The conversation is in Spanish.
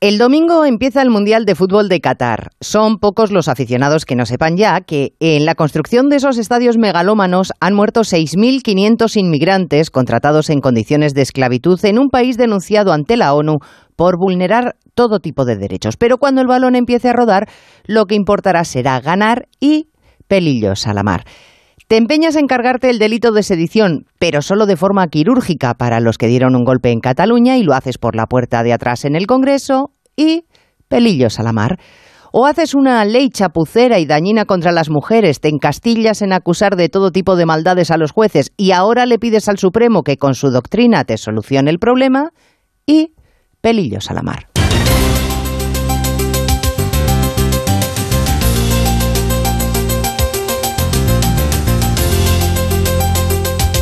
El domingo empieza el Mundial de Fútbol de Qatar. Son pocos los aficionados que no sepan ya que en la construcción de esos estadios megalómanos han muerto 6.500 inmigrantes contratados en condiciones de esclavitud en un país denunciado ante la ONU por vulnerar todo tipo de derechos. Pero cuando el balón empiece a rodar, lo que importará será ganar y pelillos a la mar. Te empeñas en cargarte el delito de sedición, pero solo de forma quirúrgica para los que dieron un golpe en Cataluña y lo haces por la puerta de atrás en el Congreso y pelillos a la mar. O haces una ley chapucera y dañina contra las mujeres, te encastillas en acusar de todo tipo de maldades a los jueces y ahora le pides al Supremo que con su doctrina te solucione el problema y pelillos a la mar.